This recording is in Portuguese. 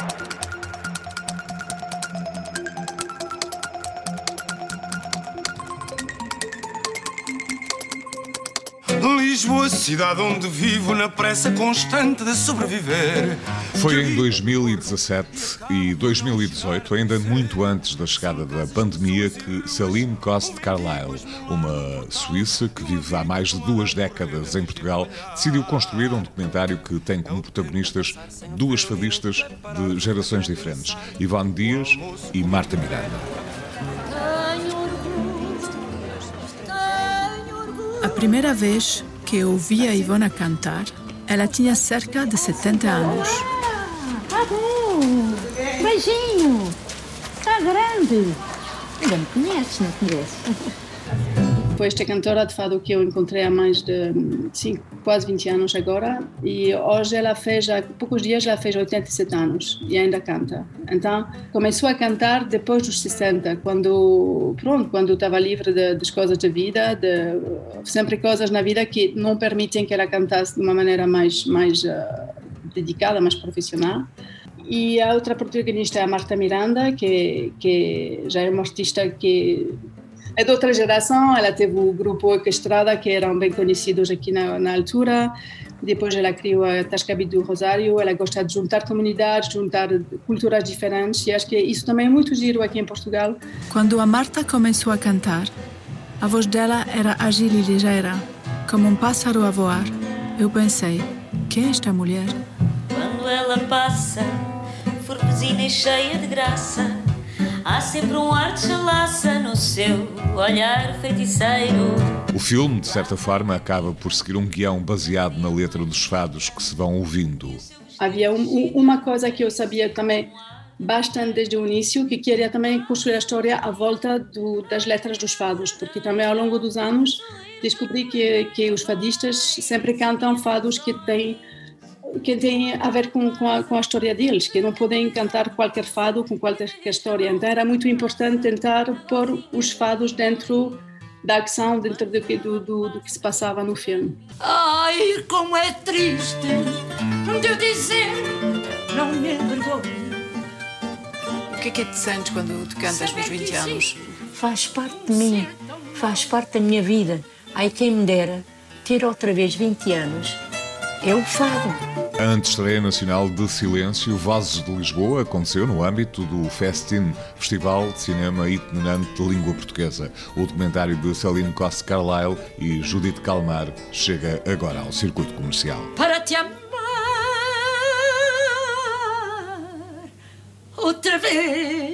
Thank you. Lisboa, cidade onde vivo na pressa constante de sobreviver. Foi em 2017 e 2018, ainda muito antes da chegada da pandemia, que Salim Coste Carlyle, uma suíça que vive há mais de duas décadas em Portugal, decidiu construir um documentário que tem como protagonistas duas fadistas de gerações diferentes, Ivone Dias e Marta Miranda. A primeira vez que eu ouvi a Ivona cantar, ela tinha cerca de 70 anos. Bom! Beijinho! Tá grande! Ainda me conheces, não conheces? Foi esta cantora de fado que eu encontrei há mais de sim, quase 20 anos agora e hoje ela fez, há poucos dias ela fez 87 anos e ainda canta. Então começou a cantar depois dos 60, quando pronto, quando estava livre de, das coisas da vida, de, sempre coisas na vida que não permitem que ela cantasse de uma maneira mais mais uh, dedicada, mais profissional. E a outra protagonista é a Marta Miranda, que, que já é uma artista que é de outra geração, ela teve o grupo Orquestrada, que eram bem conhecidos aqui na, na altura. Depois ela criou a Tascabit do Rosário. Ela gosta de juntar comunidades, juntar culturas diferentes. E acho que isso também é muito giro aqui em Portugal. Quando a Marta começou a cantar, a voz dela era ágil e ligeira, como um pássaro a voar. Eu pensei, quem é esta mulher? Quando ela passa, forpesina e cheia de graça Há sempre um ar de chalaça no seu olhar feiticeiro. O filme, de certa forma, acaba por seguir um guião baseado na letra dos fados que se vão ouvindo. Havia um, uma coisa que eu sabia também bastante desde o início, que queria também construir a história à volta do, das letras dos fados, porque também ao longo dos anos descobri que, que os fadistas sempre cantam fados que têm que tem a ver com, com, a, com, a, história deles, que não podem cantar qualquer fado com qualquer história. Então era muito importante tentar pôr os fados dentro da ação, dentro do que, do, do, do que se passava no filme. Ai, como é triste de eu dizer, não me envergonho. O que é que é te sentes quando tu cantas nos 20 anos? Faz parte de mim, faz parte da minha vida. Ai, quem me dera ter outra vez 20 anos é o fado. A antestreia nacional de Silêncio Vozes de Lisboa aconteceu no âmbito do Festin, Festival de Cinema Itinerante de Língua Portuguesa. O documentário de Celine Costa Carlyle e Judith Calmar chega agora ao circuito comercial. Para te amar outra vez